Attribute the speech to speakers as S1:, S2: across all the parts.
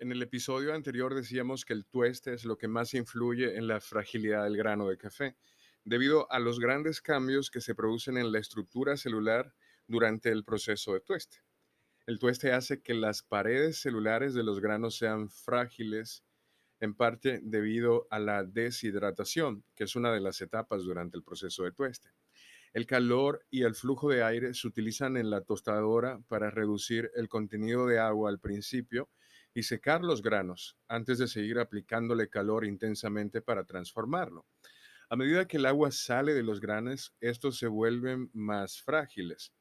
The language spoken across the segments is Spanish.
S1: En el episodio anterior decíamos que el tueste es lo que más influye en la fragilidad del grano de café, debido a los grandes cambios que se producen en la estructura celular durante el proceso de tueste. El tueste hace que las paredes celulares de los granos sean frágiles, en parte debido a la deshidratación, que es una de las etapas durante el proceso de tueste. El calor y el flujo de aire se utilizan en la tostadora para reducir el contenido de agua al principio y secar los granos antes de seguir aplicándole calor intensamente para transformarlo. A medida que el agua sale de los granos, estos se vuelven más frágiles.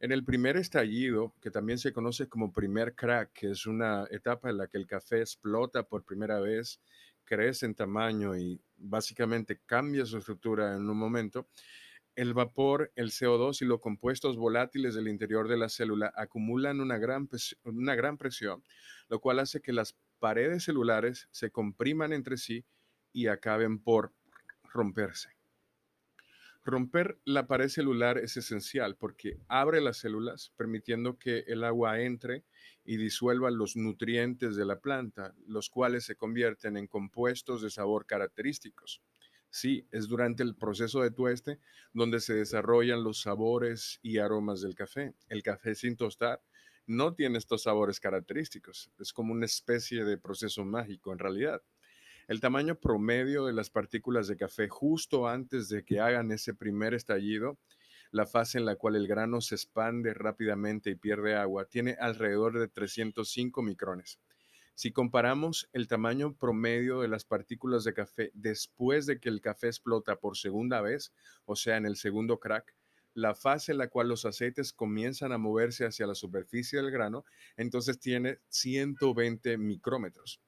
S1: En el primer estallido, que también se conoce como primer crack, que es una etapa en la que el café explota por primera vez, crece en tamaño y básicamente cambia su estructura en un momento, el vapor, el CO2 y los compuestos volátiles del interior de la célula acumulan una gran, una gran presión, lo cual hace que las paredes celulares se compriman entre sí y acaben por romperse. Romper la pared celular es esencial porque abre las células, permitiendo que el agua entre y disuelva los nutrientes de la planta, los cuales se convierten en compuestos de sabor característicos. Sí, es durante el proceso de tueste donde se desarrollan los sabores y aromas del café. El café sin tostar no tiene estos sabores característicos. Es como una especie de proceso mágico en realidad. El tamaño promedio de las partículas de café justo antes de que hagan ese primer estallido, la fase en la cual el grano se expande rápidamente y pierde agua, tiene alrededor de 305 micrones. Si comparamos el tamaño promedio de las partículas de café después de que el café explota por segunda vez, o sea, en el segundo crack, la fase en la cual los aceites comienzan a moverse hacia la superficie del grano, entonces tiene 120 micrómetros.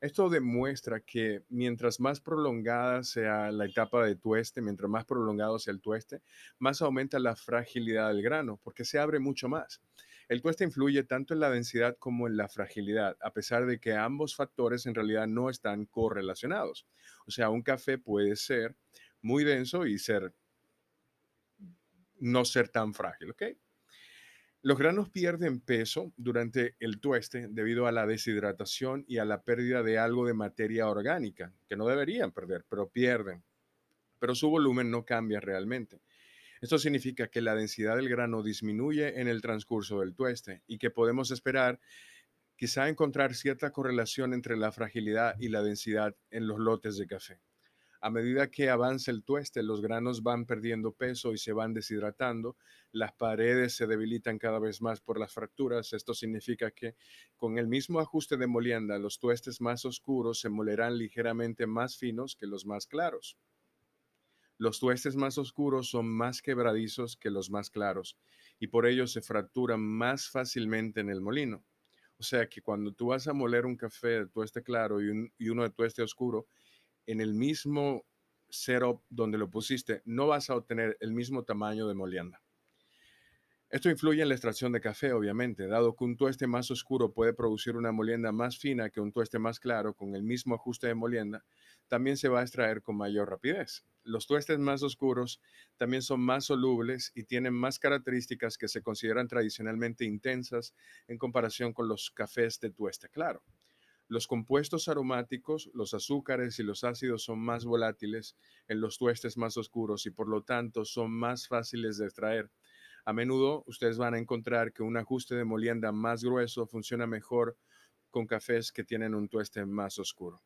S1: Esto demuestra que mientras más prolongada sea la etapa de tueste, mientras más prolongado sea el tueste, más aumenta la fragilidad del grano, porque se abre mucho más. El tueste influye tanto en la densidad como en la fragilidad, a pesar de que ambos factores en realidad no están correlacionados. O sea, un café puede ser muy denso y ser no ser tan frágil, ¿ok? Los granos pierden peso durante el tueste debido a la deshidratación y a la pérdida de algo de materia orgánica, que no deberían perder, pero pierden. Pero su volumen no cambia realmente. Esto significa que la densidad del grano disminuye en el transcurso del tueste y que podemos esperar quizá encontrar cierta correlación entre la fragilidad y la densidad en los lotes de café. A medida que avanza el tueste, los granos van perdiendo peso y se van deshidratando, las paredes se debilitan cada vez más por las fracturas. Esto significa que con el mismo ajuste de molienda, los tuestes más oscuros se molerán ligeramente más finos que los más claros. Los tuestes más oscuros son más quebradizos que los más claros y por ello se fracturan más fácilmente en el molino. O sea que cuando tú vas a moler un café de tueste claro y, uno de tueste oscuro, en el mismo setup donde lo pusiste, no vas a obtener el mismo tamaño de molienda. Esto influye en la extracción de café, obviamente, dado que un tueste más oscuro puede producir una molienda más fina que un tueste más claro con el mismo ajuste de molienda, también se va a extraer con mayor rapidez. Los tuestes más oscuros también son más solubles y tienen más características que se consideran tradicionalmente intensas en comparación con los cafés de tueste claro. Los compuestos aromáticos, los azúcares y los ácidos son más volátiles en los tuestes más oscuros y por lo tanto son más fáciles de extraer a menudo ustedes van a encontrar que un ajuste de molienda más grueso funciona mejor con cafés que tienen un tueste más oscuro.